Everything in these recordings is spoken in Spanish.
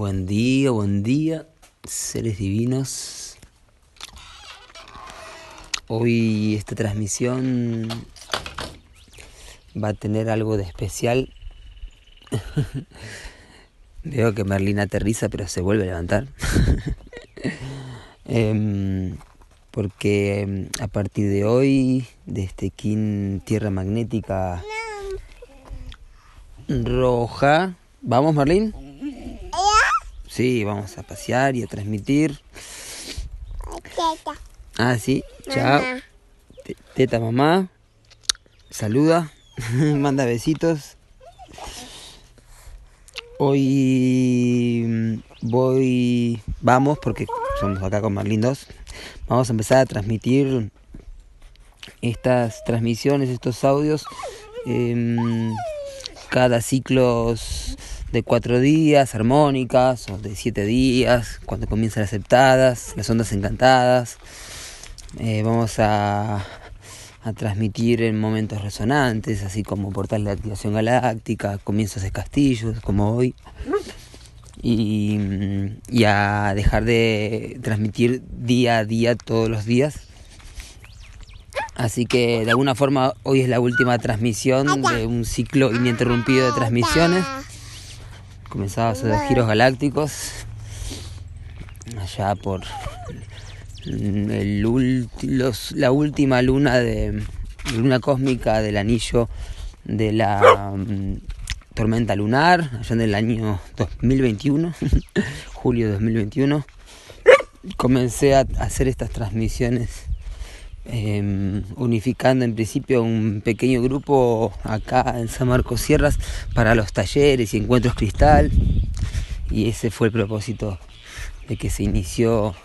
Buen día, buen día, seres divinos. Hoy esta transmisión va a tener algo de especial. Veo que Merlina aterriza pero se vuelve a levantar. Em, porque em, a partir de hoy, de este Kin Tierra Magnética Roja, ¿vamos Merlin? Sí, vamos a pasear y a transmitir. Ah, sí, chao. Teta mamá. Saluda. Manda besitos. Hoy mm, voy, vamos, porque somos acá con Marlin 2. Vamos a empezar a transmitir estas transmisiones, estos audios, em, cada ciclos de cuatro días, armónicas, o de siete días, cuando comienzan las aceptadas, las ondas encantadas. Eh, vamos a, a, transmitir en momentos resonantes, así como portales de activación galáctica, comienzos de castillos, como hoy. Y, y a dejar de transmitir día a día todos los días. Así que de alguna forma hoy es la última transmisión de un ciclo ininterrumpido de transmisiones comenzaba a hacer giros galácticos allá por la última luna de luna cósmica del anillo de la mm, tormenta lunar allá en el año 2021 julio de 2021 comencé a hacer estas transmisiones Em, unificando en principio un pequeño grupo acá en San Marcos Sierras para los talleres y encuentros cristal. Y ese fue el propósito de que se inició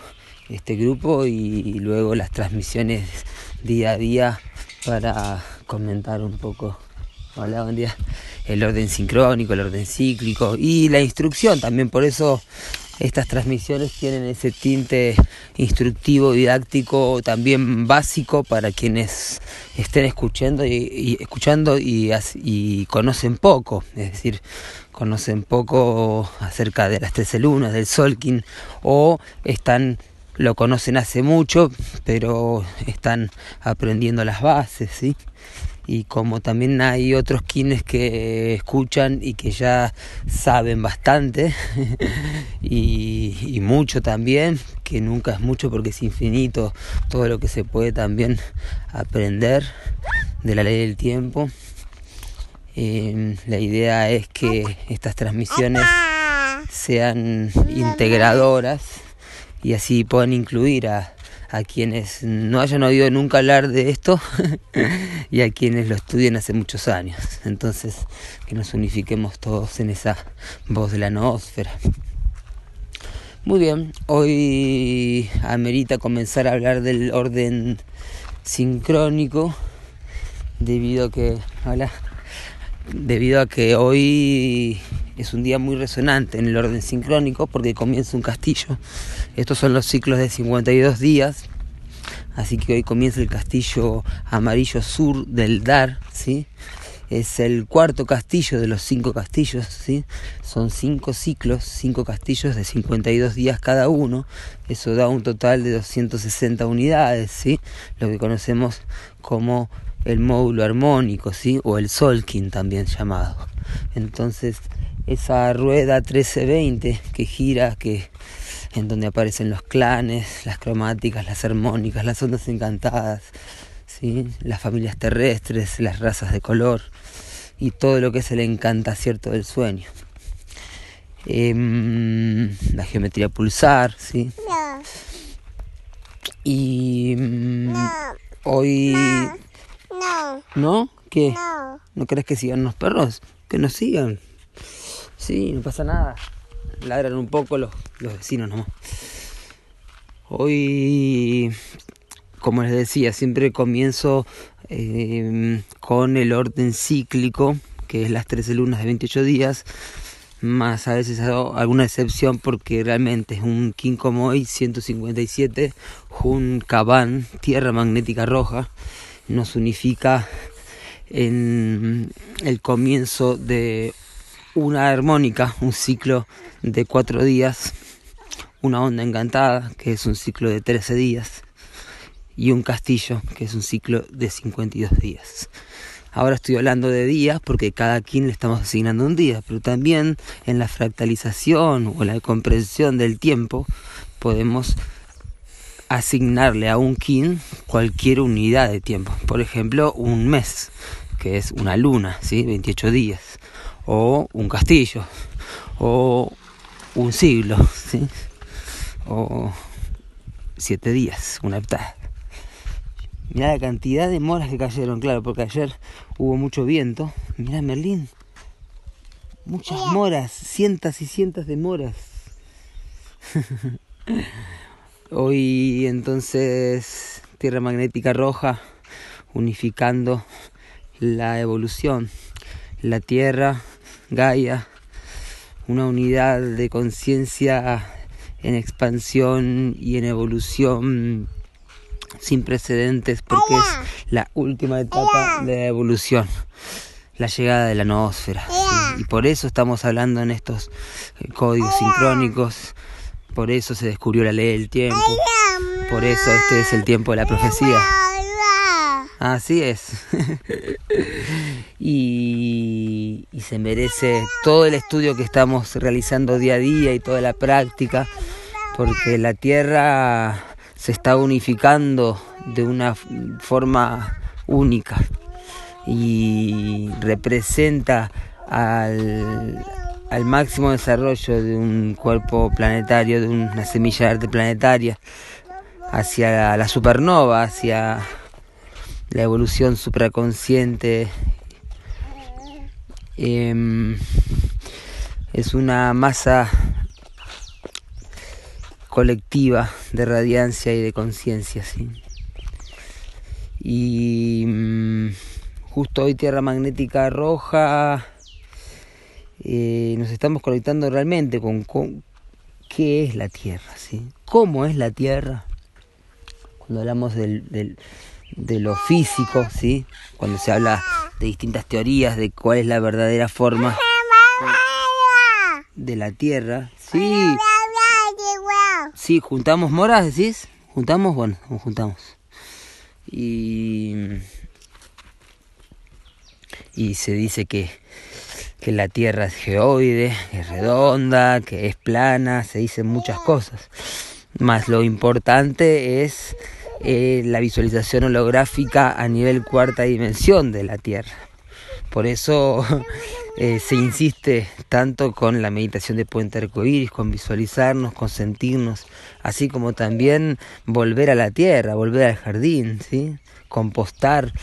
este grupo y luego las transmisiones día a día para comentar un poco. Hola buen día. El orden sincrónico el orden cíclico y la instrucción también. Por eso estas transmisiones tienen ese tinte instructivo, didáctico, también básico para quienes estén escuchando y, escuchando y, conocen poco, es decir, conocen poco acerca de las 13 lunas, del Solkin, o están lo conocen hace mucho, pero están aprendiendo las bases, ¿sí? Y como también hay otros quienes que escuchan y que ya saben bastante y, mucho también, que nunca es mucho porque es infinito todo lo que se puede también aprender de la ley del tiempo. Em, la idea es que estas transmisiones sean integradoras y así puedan incluir a a quienes no hayan oído nunca hablar de esto y a quienes lo estudian hace muchos años. Entonces, que nos unifiquemos todos en esa voz de la noósfera. Muy bien, hoy amerita comenzar a hablar del orden sincrónico debido a que hola, debido a que hoy es un día muy resonante en el orden sincrónico porque comienza un castillo. Estos son los ciclos de 52 días. Así que hoy comienza el castillo amarillo sur del Dar, ¿sí? Es el cuarto castillo de los cinco castillos, ¿sí? Son cinco ciclos, cinco castillos de 52 días cada uno. Eso da un total de 260 unidades, ¿sí? Lo que conocemos como el módulo armónico, ¿sí? O el Solkin también llamado. Entonces, esa rueda 1320 que gira, que en donde aparecen los clanes, las cromáticas, las armónicas, las ondas encantadas, ¿sí? las familias terrestres, las razas de color y todo lo que es el encantacierto del sueño. Em, la geometría pulsar, ¿sí? Y mm, hoy... No. ¿No? ¿Qué? No. ¿No crees que sigan los perros? Que nos sigan. Sí, no pasa nada. Ladran un poco los, vecinos nomás. Hoy, como les decía, siempre comienzo em, con el orden cíclico, que es las 13 lunas de 28 días, más a veces hago alguna excepción porque realmente es un Kinkomoy 157, un Kaban, tierra magnética roja, nos unifica en el comienzo de una armónica, un ciclo de cuatro días, una onda encantada, que es un ciclo de 13 días, y un castillo, que es un ciclo de 52 días. Ahora estoy hablando de días porque cada quien le estamos asignando un día, pero también en la fractalización o la comprensión del tiempo podemos asignarle a un kin cualquier unidad de tiempo. Por ejemplo, un mes, que es una luna, ¿sí? 28 días. O un castillo. O un siglo, ¿sí? O siete días, una heptada. Mira la cantidad de moras que cayeron, claro, porque ayer hubo mucho viento. Mira Merlín. Muchas moras, cientos y cientos de moras. Hoy entonces Tierra Magnética Roja unificando la evolución. La Tierra, Gaia, una unidad de conciencia en expansión y en evolución sin precedentes porque es la última etapa de la evolución, la llegada de la noósfera. Y por eso estamos hablando en estos eh, códigos sincrónicos, por eso se descubrió la ley del tiempo, por eso este es el tiempo de la profecía. Así es. y, se merece todo el estudio que estamos realizando día a día y toda la práctica, porque la Tierra se está unificando de una forma única y representa al, máximo desarrollo de un cuerpo planetario, de una semilla de arte planetaria, hacia la supernova, hacia la evolución supraconsciente. Em, es una masa colectiva de radiancia y de conciencia. ¿sí? Y mm, justo hoy Tierra Magnética Roja eh, nos estamos conectando realmente con, qué es la Tierra, ¿sí? cómo es la Tierra. Cuando hablamos del, de lo físico, ¿sí? cuando se habla de distintas teorías de cuál es la verdadera forma de la Tierra, sí. Sí, juntamos moras, decís. Juntamos, bueno, juntamos. Y, y se dice que, que la Tierra es geoide, es redonda, que es plana, se dicen muchas cosas. Más lo importante es eh, la visualización holográfica a nivel cuarta dimensión de la Tierra. Por eso eh, se insiste tanto con la meditación de puente arcoíris, con visualizarnos, con sentirnos, así como también volver a la tierra, volver al jardín, ¿sí? compostar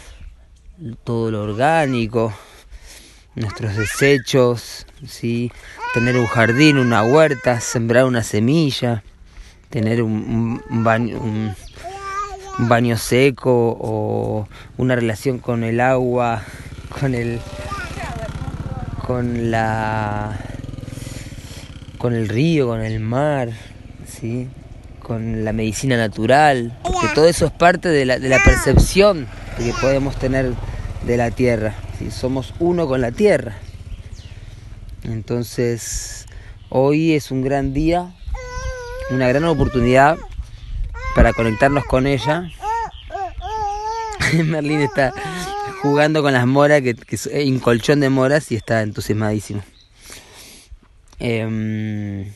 todo lo orgánico, nuestros desechos, ¿sí? tener un jardín, una huerta, sembrar una semilla, tener un, baño, un baño seco o una relación con el agua, con el con la con el río, con el mar, ¿sí? con la medicina natural, porque todo eso es parte de la, de la percepción que podemos tener de la tierra, ¿sí? somos uno con la tierra. Entonces, hoy es un gran día, una gran oportunidad para conectarnos con ella. Merlín está jugando con las moras, que, es un colchón de moras y está entusiasmadísimo. Em,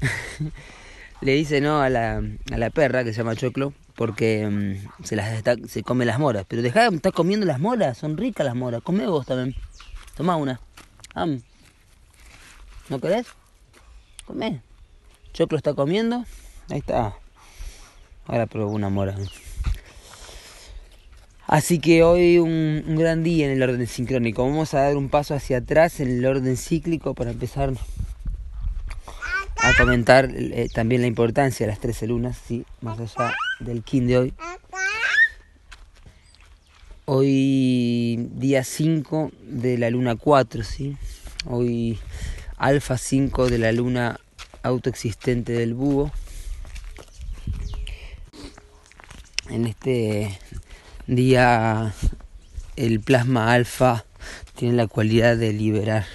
le dice no a la, a la perra que se llama Choclo porque em, se las se come las moras. Pero deja de estar comiendo las moras, son ricas las moras. Come vos también. Toma una. ¿No querés? Come. Choclo está comiendo. Ahí está. Ahora probó una mora. Así que hoy un, gran día en el orden sincrónico. Vamos a dar un paso hacia atrás en el orden cíclico para empezar a comentar eh, también la importancia de las 13 lunas, sí, más allá del kin de hoy. Hoy día 5 de la luna 4, ¿sí? Hoy alfa 5 de la luna autoexistente del búho. en este día el plasma alfa tiene la cualidad de liberar.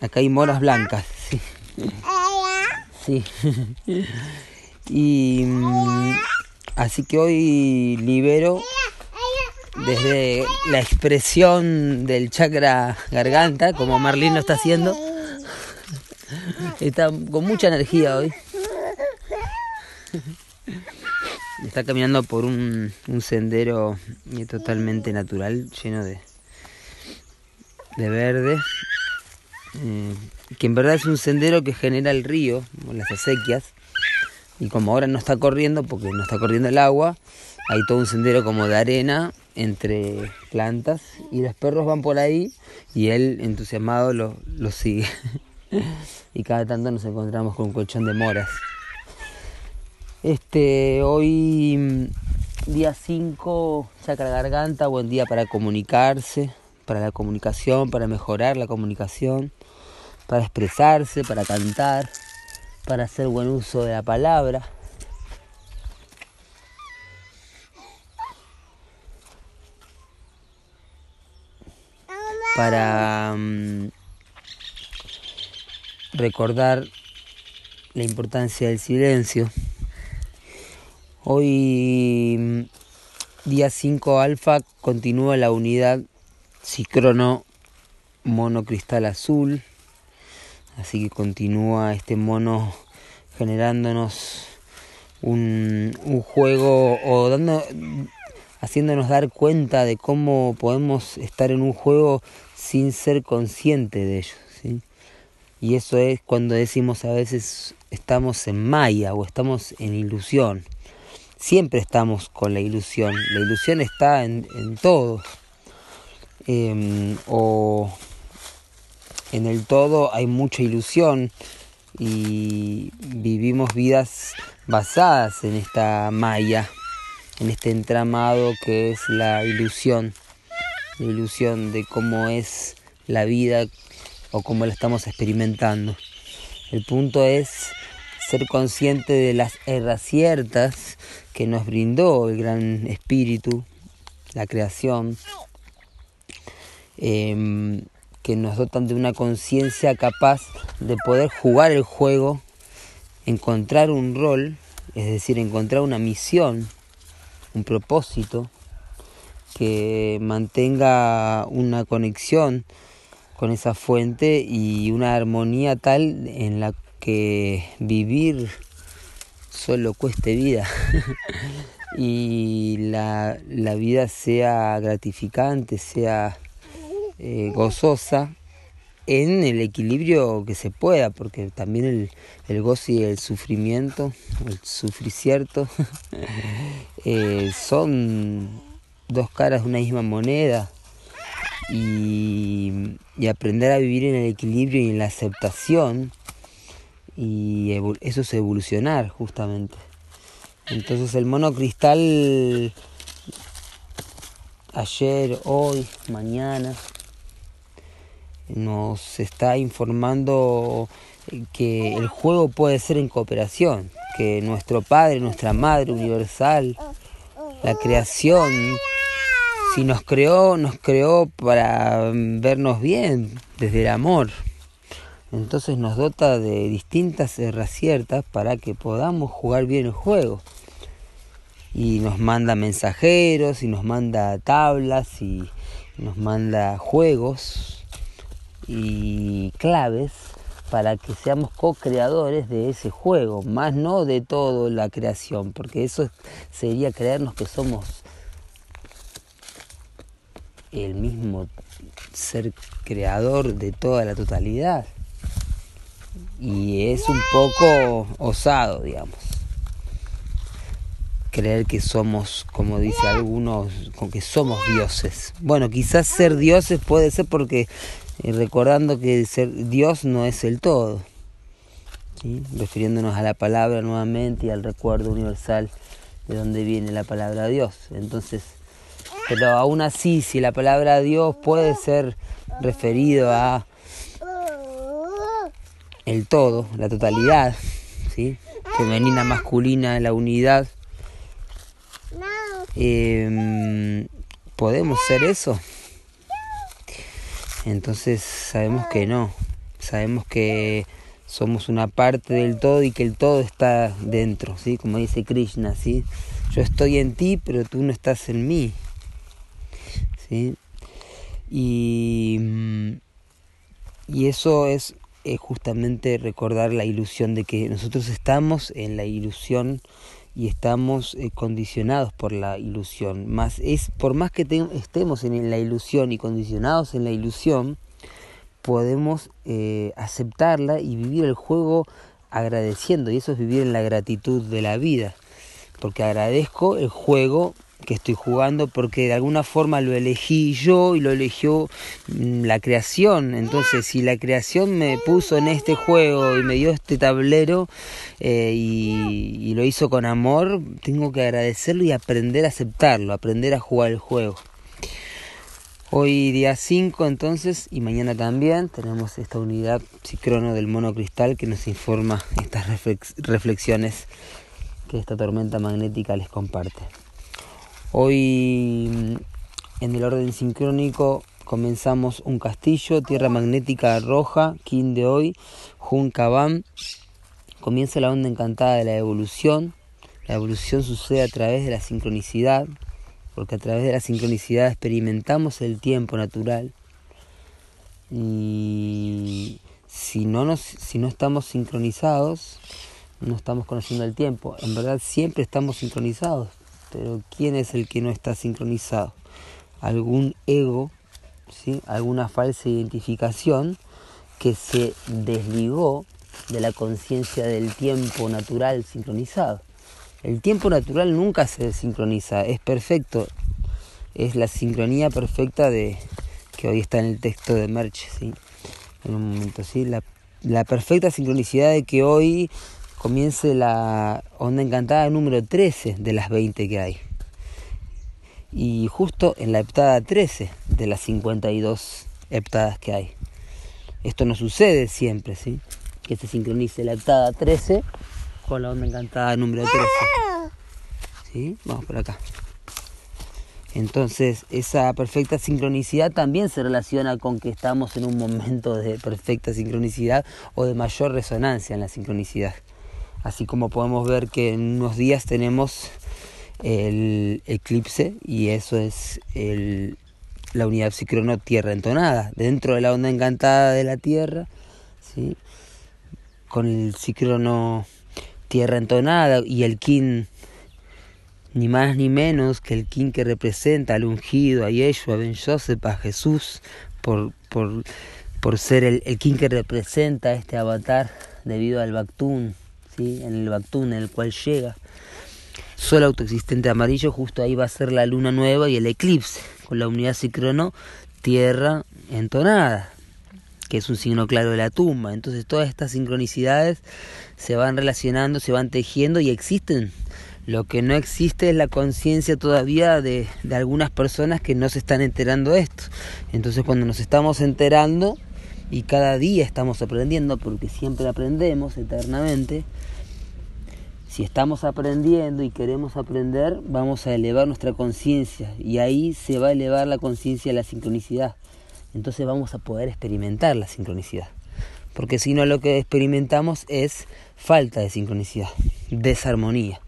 Acá hay moras blancas, sí. Sí. y mm, así que hoy libero desde la expresión del chakra garganta, como Marlene lo está haciendo. Está con mucha energía hoy. Está caminando por un, sendero totalmente natural, lleno de, de verde. Eh, que en verdad es un sendero que genera el río, las acequias. Y como ahora no está corriendo, porque no está corriendo el agua, hay todo un sendero como de arena entre plantas y los perros van por ahí y él entusiasmado lo, lo sigue. y cada tanto nos encontramos con un colchón de moras. Este, hoy día 5, saca la garganta, buen día para comunicarse, para la comunicación, para mejorar la comunicación, para expresarse, para cantar, para hacer buen uso de la palabra. Para mm, recordar la importancia del silencio. Hoy, mm, día 5 alfa, continúa la unidad cicrono mono cristal azul. Así que continúa este mono generándonos un, un juego o dando haciéndonos dar cuenta de cómo podemos estar en un juego sin ser consciente de ello. ¿sí? Y eso es cuando decimos a veces estamos en maya o estamos en ilusión. Siempre estamos con la ilusión. La ilusión está en, todo. Em, o en el todo hay mucha ilusión y vivimos vidas basadas en esta maya en este entramado que es la ilusión, la ilusión de cómo es la vida o cómo la estamos experimentando. El punto es ser consciente de las ciertas que nos brindó el gran espíritu, la creación, em, que nos dotan de una conciencia capaz de poder jugar el juego, encontrar un rol, es decir, encontrar una misión un propósito que mantenga una conexión con esa fuente y una armonía tal en la que vivir solo cueste vida. Y la, vida sea gratificante, sea eh, gozosa en el equilibrio que se pueda, porque también el, el gozo y el sufrimiento, el sufricierto, eh, son dos caras de una misma moneda. Y, y, aprender a vivir en el equilibrio y en la aceptación, y eso es evolucionar justamente. Entonces el mono cristal ayer, hoy, mañana, nos está informando que el juego puede ser en cooperación, que nuestro Padre, nuestra Madre Universal, la creación, si nos creó, nos creó para vernos bien, desde el amor. Entonces nos dota de distintas herramientas para que podamos jugar bien el juego. Y nos manda mensajeros, y nos manda tablas, y nos manda juegos y claves para que seamos co-creadores de ese juego, más no de toda la creación, porque eso sería creernos que somos el mismo ser creador de toda la totalidad. Y es un poco osado, digamos. Creer que somos, como dice algunos, con que somos dioses. Bueno, quizás ser dioses puede ser porque y recordando que ser Dios no es el todo, refiriéndonos a la palabra nuevamente y al recuerdo universal de donde viene la palabra Dios. Entonces, pero aún así, si la palabra Dios puede ser referido a el todo, la totalidad, femenina, masculina, la unidad, eh, ¿Podemos ser eso? Entonces sabemos que no, sabemos que somos una parte del todo y que el todo está dentro, ¿sí? Como dice Krishna, ¿sí? Yo estoy en ti, pero tú no estás en mí. ¿Sí? Y, mm, y eso es, justamente recordar la ilusión de que nosotros estamos en la ilusión y estamos eh, condicionados por la ilusión. Más es por más que estemos en la ilusión y condicionados en la ilusión, podemos eh, aceptarla y vivir el juego agradeciendo y eso es vivir en la gratitud de la vida porque agradezco el juego que estoy jugando porque de alguna forma lo elegí yo y lo eligió mm, la creación. Entonces, si la creación me puso en este juego y me dio este tablero eh, y, lo hizo con amor, tengo que agradecerlo y aprender a aceptarlo, aprender a jugar el juego. Hoy día 5 entonces y mañana también tenemos esta unidad psicrono del mono cristal que nos informa estas reflexiones que esta tormenta magnética les comparte. Hoy en el orden sincrónico comenzamos un castillo, tierra magnética roja, Kin de hoy, Jun Kaban. Comienza la onda encantada de la evolución. La evolución sucede a través de la sincronicidad, porque a través de la sincronicidad experimentamos el tiempo natural. Y si no, si no estamos sincronizados, no estamos conociendo el tiempo. En verdad siempre estamos sincronizados, pero ¿quién es el que no está sincronizado? Algún ego, ¿sí? alguna falsa identificación que se desligó de la conciencia del tiempo natural sincronizado. El tiempo natural nunca se desincroniza, es perfecto, es la sincronía perfecta de que hoy está en el texto de Merch, ¿sí? En un momento, ¿sí? La, la perfecta sincronicidad de que hoy comience la onda encantada número 13 de las 20 que hay. Y justo en la heptada 13 de las 52 heptadas que hay. Esto no sucede siempre, ¿sí? Que se sincronice la heptada 13 con la onda encantada número 13. ¿Sí? Vamos por acá. Entonces, esa perfecta sincronicidad también se relaciona con que estamos en un momento de perfecta sincronicidad o de mayor resonancia en la sincronicidad así como podemos ver que en unos días tenemos el eclipse y eso es el, la unidad psicrono tierra entonada dentro de la onda encantada de la tierra ¿sí? con el psicrono tierra entonada y el kin ni más ni menos que el kin que representa al ungido, a Yeshua, Ben Joseph, a Jesús, por, por, por ser el, el kin que representa este avatar debido al Bactún, en el Bactún en el cual llega. Sol autoexistente amarillo, justo ahí va a ser la luna nueva y el eclipse, con la unidad cicrono tierra entonada, que es un signo claro de la tumba. Entonces todas estas sincronicidades se van relacionando, se van tejiendo y existen. Lo que no existe es la conciencia todavía de, de algunas personas que no se están enterando de esto. Entonces cuando nos estamos enterando, y cada día estamos aprendiendo porque siempre aprendemos eternamente. Si estamos aprendiendo y queremos aprender, vamos a elevar nuestra conciencia y ahí se va a elevar la conciencia de la sincronicidad. Entonces vamos a poder experimentar la sincronicidad. Porque si no lo que experimentamos es falta de sincronicidad, desarmonía,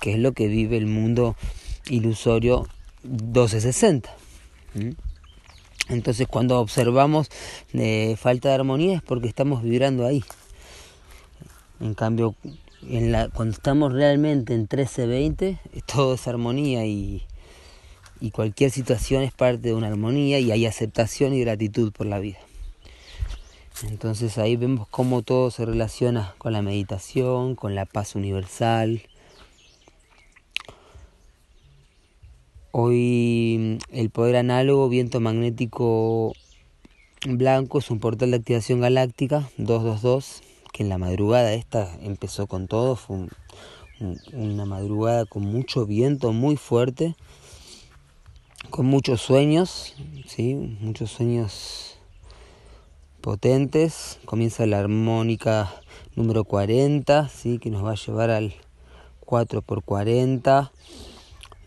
que es lo que vive el mundo ilusorio 1260. Entonces cuando observamos eh, falta de armonía es porque estamos vibrando ahí. En cambio, cuando estamos realmente en 13-20, todo es armonía y, y cualquier situación es parte de una armonía y hay aceptación y gratitud por la vida. Entonces ahí vemos cómo todo se relaciona con la meditación, con la paz universal, Hoy el poder análogo viento magnético blanco es un portal de activación galáctica 222 que en la madrugada esta empezó con todo, fue una madrugada con mucho viento muy fuerte, con muchos sueños, ¿sí? muchos sueños potentes. Comienza la armónica número 40, ¿sí? que nos va a llevar al 4 por 40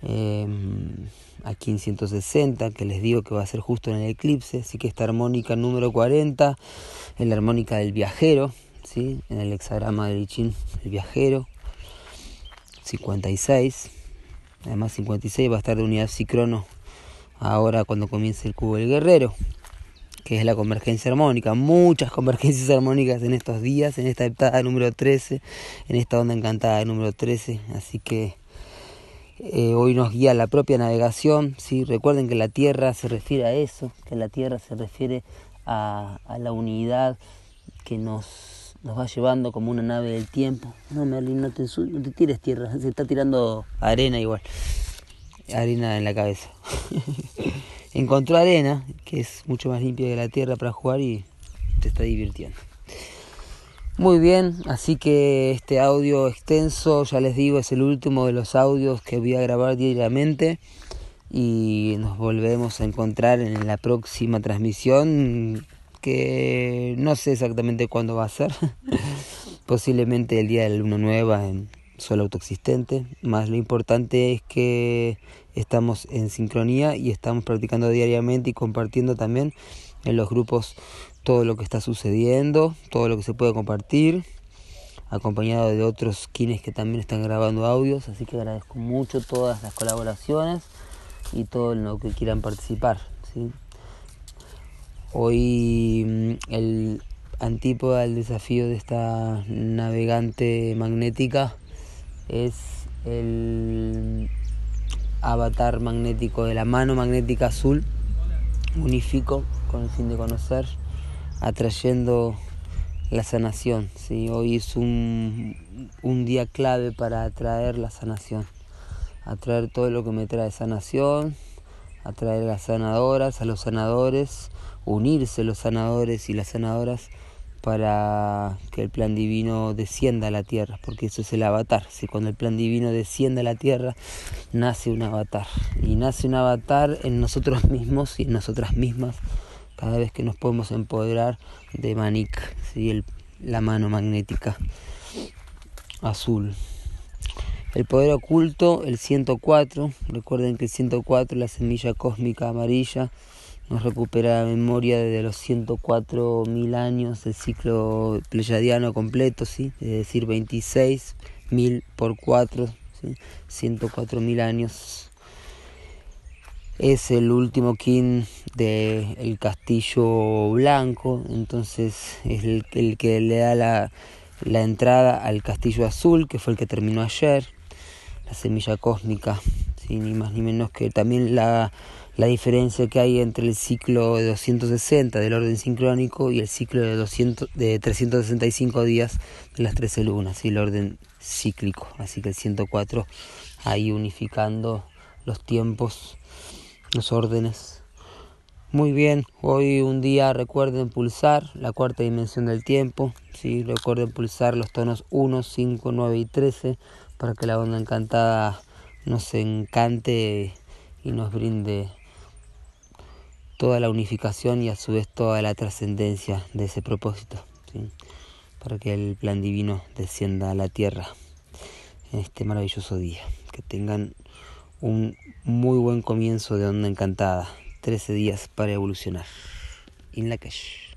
em, en 160, que les digo que va a ser justo en el eclipse, así que esta armónica número 40 es la armónica del viajero, en el hexagrama de Lichin, el viajero, 56, además 56 va a estar de unidad psicrono ahora cuando comience el cubo del guerrero, que es la convergencia armónica, muchas convergencias armónicas en estos días, en esta etapa número 13, en esta onda encantada número 13, así que eh, hoy nos guía la propia navegación, ¿sí? recuerden que la Tierra se refiere a eso, que la Tierra se refiere a, la unidad que nos, nos va llevando como una nave del tiempo. No, Merlin, no te, no te tires tierra, se está tirando arena igual, arena en la cabeza. encontró arena, que es mucho más limpia que la tierra para jugar y te está divirtiendo. Muy bien, así que este audio extenso, ya les digo, es el último de los audios que voy a grabar diariamente y nos volvemos a encontrar en la próxima transmisión que no sé exactamente cuándo va a ser, posiblemente el día de la luna nueva en solo autoexistente, más lo importante es que estamos en sincronía y estamos practicando diariamente y compartiendo también en los grupos todo lo que está sucediendo, todo lo que se puede compartir, acompañado de otros quienes que también están grabando audios, así que agradezco mucho todas las colaboraciones y todo lo que quieran participar. ¿sí? Hoy mm, el antípoda del desafío de esta navegante magnética es el avatar magnético de la mano magnética azul, unifico con el fin de conocer, atrayendo la sanación. Hoy es un, un día clave para atraer la sanación, atraer todo lo que me trae sanación, atraer a las sanadoras, a los sanadores, unirse los sanadores y las sanadoras para que el plan divino descienda a la tierra, porque eso es el avatar. Si cuando el plan divino desciende a la tierra, nace un avatar. Y nace un avatar en nosotros mismos y en nosotras mismas, cada vez que nos podemos empoderar de Manik, la mano magnética azul. El poder oculto, el 104, recuerden que el 104 la semilla cósmica amarilla, nos recupera la memoria desde los 104.000 años del ciclo pleyadiano completo, ¿sí? es decir, 26.000 por 4, ¿sí? 104.000 años. Es el último king del castillo blanco, entonces es el, el que le da la, la entrada al castillo azul, que fue el que terminó ayer, la semilla cósmica, ¿sí? ni más ni menos que también la la diferencia que hay entre el ciclo de 260 del orden sincrónico y el ciclo de, 200, de 365 días de las 13 lunas, y el orden cíclico. Así que el 104 ahí unificando los tiempos, los órdenes. Muy bien, hoy un día recuerden pulsar la cuarta dimensión del tiempo, ¿sí? recuerden pulsar los tonos 1, 5, 9 y 13 para que la onda encantada nos encante y nos brinde toda la unificación y a su vez toda la trascendencia de ese propósito, para que el plan divino descienda a la tierra en este maravilloso día. Que tengan un muy buen comienzo de onda encantada, 13 días para evolucionar. In la cash.